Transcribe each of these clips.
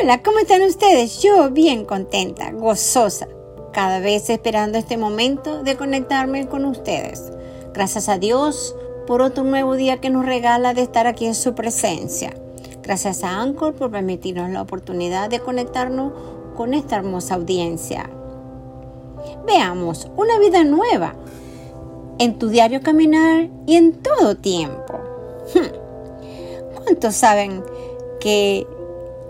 Hola, ¿cómo están ustedes? Yo bien contenta, gozosa, cada vez esperando este momento de conectarme con ustedes. Gracias a Dios por otro nuevo día que nos regala de estar aquí en su presencia. Gracias a Anchor por permitirnos la oportunidad de conectarnos con esta hermosa audiencia. Veamos una vida nueva en tu diario caminar y en todo tiempo. Hmm. ¿Cuántos saben que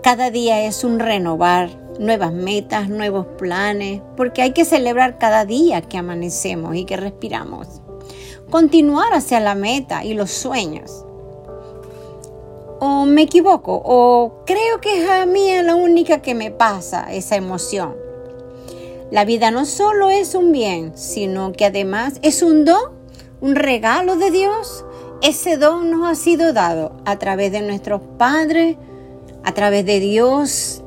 cada día es un renovar, nuevas metas, nuevos planes, porque hay que celebrar cada día que amanecemos y que respiramos. Continuar hacia la meta y los sueños. O me equivoco, o creo que es a mí la única que me pasa esa emoción. La vida no solo es un bien, sino que además es un don, un regalo de Dios. Ese don nos ha sido dado a través de nuestros padres, a través de Dios.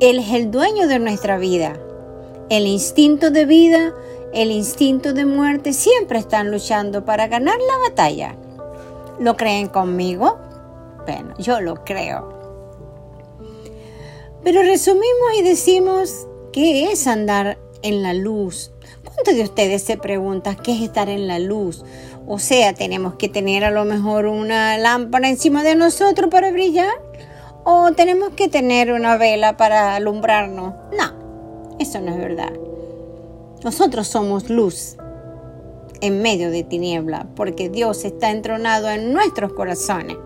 Él es el dueño de nuestra vida. El instinto de vida, el instinto de muerte siempre están luchando para ganar la batalla. ¿Lo creen conmigo? Bueno, yo lo creo. Pero resumimos y decimos, ¿qué es andar en la luz? ¿Cuántos de ustedes se preguntan qué es estar en la luz? O sea, tenemos que tener a lo mejor una lámpara encima de nosotros para brillar. O tenemos que tener una vela para alumbrarnos. No, eso no es verdad. Nosotros somos luz en medio de tiniebla porque Dios está entronado en nuestros corazones.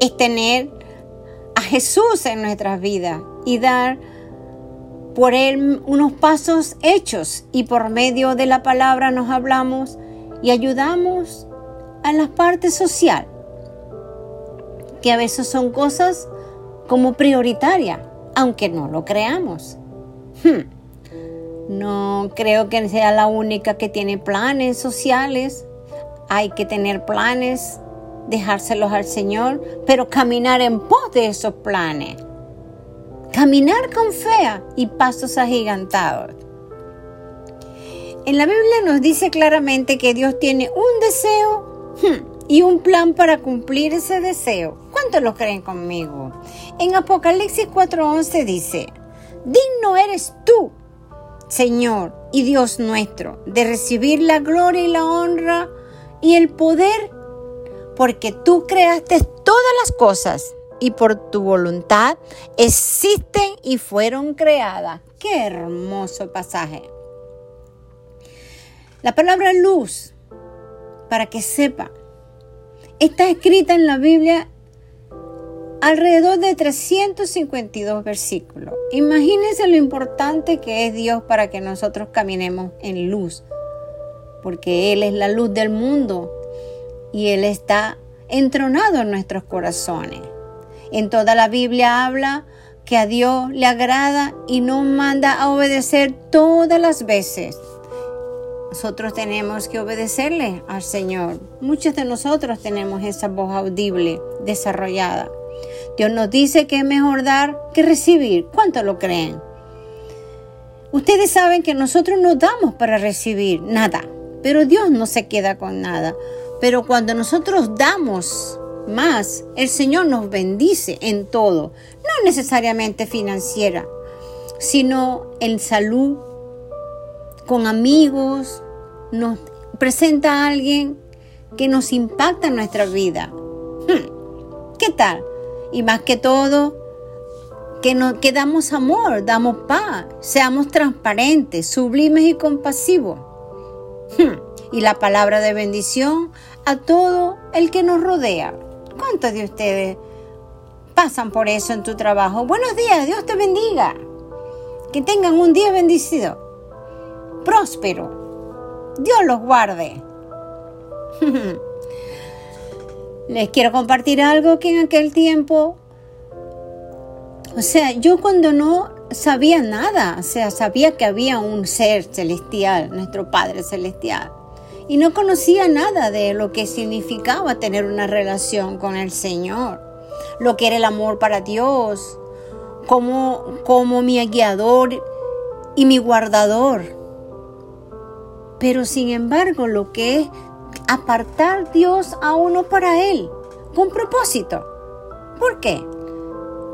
Es tener a Jesús en nuestras vidas y dar por Él unos pasos hechos y por medio de la palabra nos hablamos y ayudamos a la parte social, que a veces son cosas como prioritarias, aunque no lo creamos. Hmm. No creo que sea la única que tiene planes sociales. Hay que tener planes, dejárselos al Señor, pero caminar en pos de esos planes. Caminar con fe y pasos agigantados. En la Biblia nos dice claramente que Dios tiene un deseo hmm, y un plan para cumplir ese deseo. ¿Cuántos lo creen conmigo? En Apocalipsis 4:11 dice, digno eres tú, Señor y Dios nuestro, de recibir la gloria y la honra y el poder, porque tú creaste todas las cosas y por tu voluntad existen y fueron creadas. Qué hermoso pasaje. La palabra luz, para que sepa, está escrita en la Biblia alrededor de 352 versículos. Imagínense lo importante que es Dios para que nosotros caminemos en luz, porque Él es la luz del mundo y Él está entronado en nuestros corazones. En toda la Biblia habla que a Dios le agrada y nos manda a obedecer todas las veces. Nosotros tenemos que obedecerle al Señor. Muchos de nosotros tenemos esa voz audible desarrollada. Dios nos dice que es mejor dar que recibir. ¿Cuánto lo creen? Ustedes saben que nosotros no damos para recibir nada, pero Dios no se queda con nada. Pero cuando nosotros damos más, el Señor nos bendice en todo, no necesariamente financiera, sino en salud, con amigos, nos presenta a alguien que nos impacta en nuestra vida. Hmm, ¿Qué tal? Y más que todo, que, nos, que damos amor, damos paz, seamos transparentes, sublimes y compasivos. Hmm, y la palabra de bendición a todo el que nos rodea. ¿Cuántos de ustedes pasan por eso en tu trabajo? Buenos días, Dios te bendiga. Que tengan un día bendecido próspero. Dios los guarde. Les quiero compartir algo que en aquel tiempo, o sea, yo cuando no sabía nada, o sea, sabía que había un ser celestial, nuestro Padre celestial, y no conocía nada de lo que significaba tener una relación con el Señor, lo que era el amor para Dios, como, mi guiador y mi guardador. Pero sin embargo, lo que es apartar Dios a uno para Él, con propósito. ¿Por qué?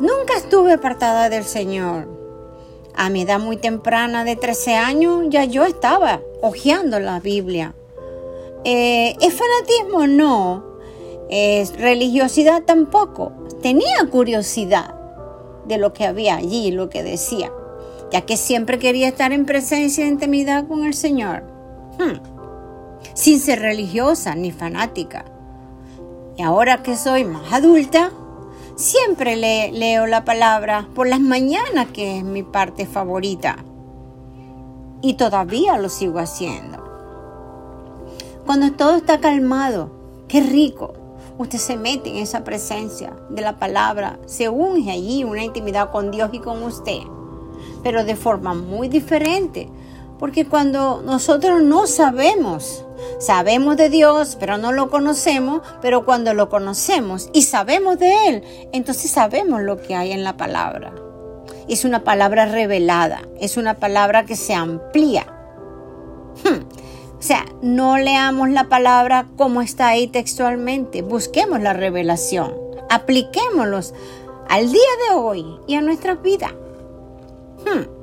Nunca estuve apartada del Señor. A mi edad muy temprana de 13 años ya yo estaba hojeando la Biblia. Eh, ¿Es fanatismo? No. ¿Es religiosidad? Tampoco. Tenía curiosidad de lo que había allí, lo que decía, ya que siempre quería estar en presencia e intimidad con el Señor. Hmm. Sin ser religiosa ni fanática. Y ahora que soy más adulta, siempre leo la palabra por las mañanas, que es mi parte favorita. Y todavía lo sigo haciendo. Cuando todo está calmado, qué rico. Usted se mete en esa presencia de la palabra, se unge allí una intimidad con Dios y con usted, pero de forma muy diferente, porque cuando nosotros no sabemos Sabemos de Dios, pero no lo conocemos, pero cuando lo conocemos y sabemos de Él, entonces sabemos lo que hay en la palabra. Es una palabra revelada, es una palabra que se amplía. Hmm. O sea, no leamos la palabra como está ahí textualmente, busquemos la revelación, apliquémoslos al día de hoy y a nuestra vida. Hmm.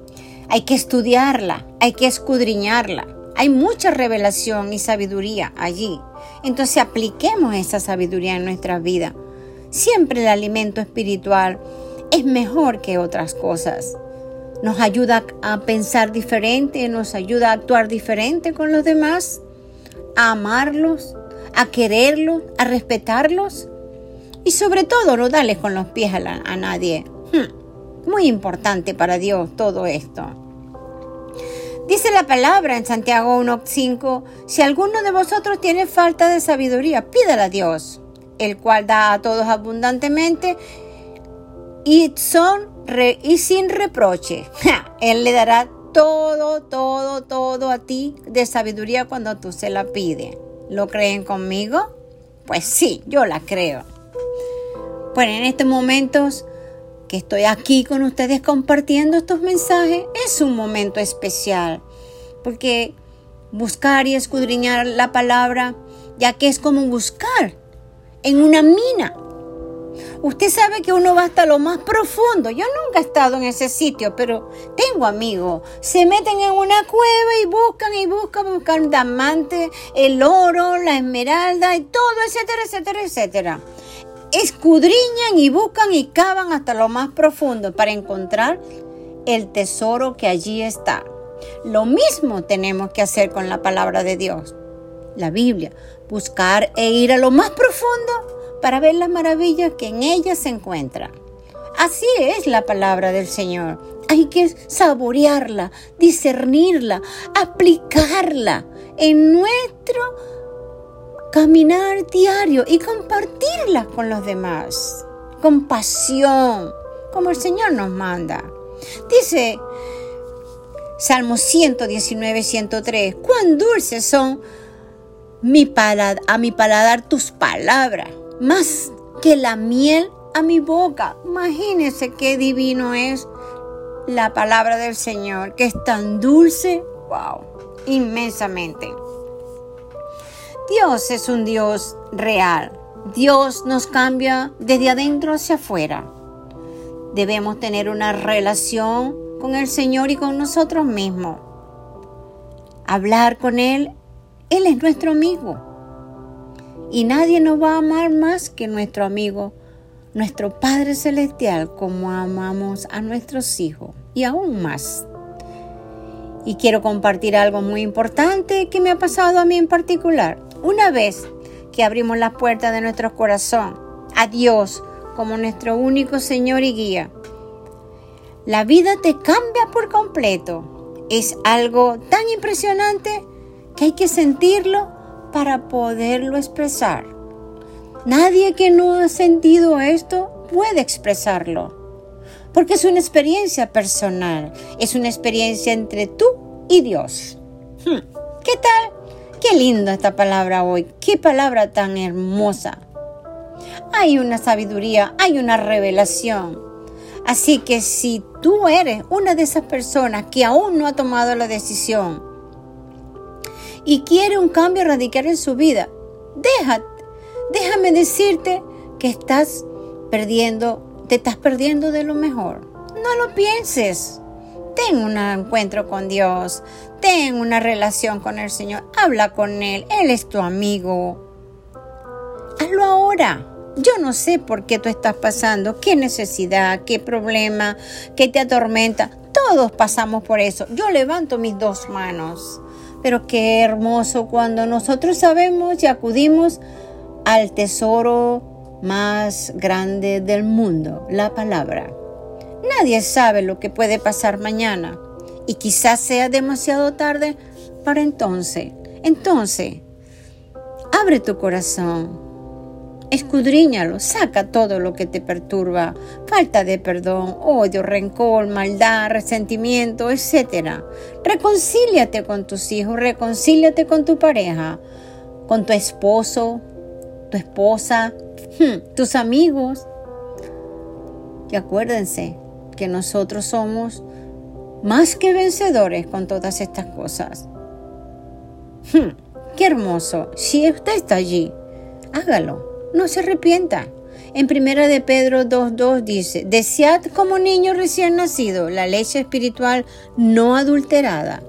Hay que estudiarla, hay que escudriñarla. Hay mucha revelación y sabiduría allí. Entonces apliquemos esa sabiduría en nuestra vida. Siempre el alimento espiritual es mejor que otras cosas. Nos ayuda a pensar diferente, nos ayuda a actuar diferente con los demás, a amarlos, a quererlos, a respetarlos y sobre todo no darles con los pies a, nadie. Hmm, muy importante para Dios todo esto. Dice la palabra en Santiago 1.5, si alguno de vosotros tiene falta de sabiduría, pídala a Dios, el cual da a todos abundantemente y, son y sin reproche. Él le dará todo, todo, todo a ti de sabiduría cuando tú se la pides. ¿Lo creen conmigo? Pues sí, yo la creo. Bueno, en estos momentos que estoy aquí con ustedes compartiendo estos mensajes es un momento especial, porque buscar y escudriñar la palabra, ya que es como buscar en una mina. Usted sabe que uno va hasta lo más profundo. Yo nunca he estado en ese sitio, pero tengo amigos. Se meten en una cueva y buscan y buscan, buscan diamantes, el oro, la esmeralda y todo, etcétera, etcétera, etcétera escudriñan y buscan y cavan hasta lo más profundo para encontrar el tesoro que allí está. Lo mismo tenemos que hacer con la palabra de Dios, la Biblia, buscar e ir a lo más profundo para ver las maravillas que en ella se encuentran. Así es la palabra del Señor. Hay que saborearla, discernirla, aplicarla en nuestro caminar diario y compartirlas con los demás. Con pasión, como el Señor nos manda. Dice Salmo 119, 103, cuán dulces son mi a mi paladar tus palabras, más que la miel a mi boca. Imagínense qué divino es la palabra del Señor, que es tan dulce, wow, inmensamente. Dios es un Dios real. Dios nos cambia desde adentro hacia afuera. Debemos tener una relación con el Señor y con nosotros mismos. Hablar con Él, Él es nuestro amigo. Y nadie nos va a amar más que nuestro amigo, nuestro Padre Celestial, como amamos a nuestros hijos y aún más. Y quiero compartir algo muy importante que me ha pasado a mí en particular. Una vez que abrimos las puertas de nuestro corazón a Dios como nuestro único Señor y guía, la vida te cambia por completo. Es algo tan impresionante que hay que sentirlo para poderlo expresar. Nadie que no ha sentido esto puede expresarlo, porque es una experiencia personal, es una experiencia entre tú y Dios. Hmm, ¿Qué tal Qué linda esta palabra hoy, qué palabra tan hermosa. Hay una sabiduría, hay una revelación. Así que si tú eres una de esas personas que aún no ha tomado la decisión y quiere un cambio radical en su vida, déjame decirte que estás perdiendo te estás perdiendo de lo mejor. No lo pienses. Ten un encuentro con Dios. Ten una relación con el Señor. Habla con Él. Él es tu amigo. Hazlo ahora. Yo no sé por qué tú estás pasando, qué necesidad, qué problema, qué te atormenta. Todos pasamos por eso. Yo levanto mis dos manos. Pero qué hermoso cuando nosotros sabemos y acudimos al tesoro más grande del mundo, la palabra. Nadie sabe lo que puede pasar mañana y quizás sea demasiado tarde para entonces. Entonces, abre tu corazón, escudriñalo, saca todo lo que te perturba, falta de perdón, odio, rencor, maldad, resentimiento, etc. Reconcíliate con tus hijos, reconcíliate con tu pareja, con tu esposo, tu esposa, hmm, tus amigos. Y acuérdense, que nosotros somos más que vencedores con todas estas cosas. Hmm, ¡Qué hermoso! Si usted está allí, hágalo, no se arrepienta. En primera de Pedro 2.2 dice, desead como niño recién nacido la leche espiritual no adulterada,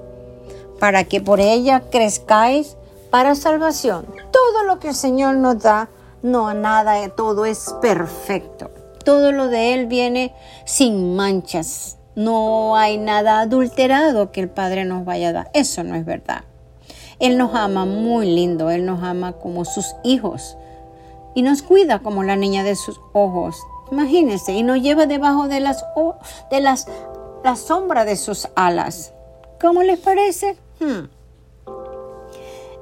para que por ella crezcáis para salvación. Todo lo que el Señor nos da, no nada, todo es perfecto todo lo de Él viene sin manchas. No hay nada adulterado que el Padre nos vaya a dar. Eso no es verdad. Él nos ama muy lindo, Él nos ama como sus hijos y nos cuida como la niña de sus ojos. Imagínense, y nos lleva debajo de las de las la sombra de sus alas. ¿Cómo les parece? Hmm.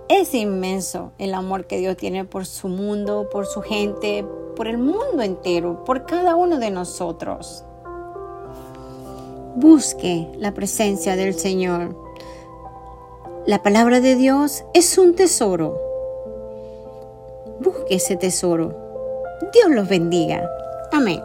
Es inmenso el amor que Dios tiene por su mundo, por su gente, por el mundo entero, por cada uno de nosotros. Busque la presencia del Señor. La palabra de Dios es un tesoro. Busque ese tesoro. Dios los bendiga. Amén.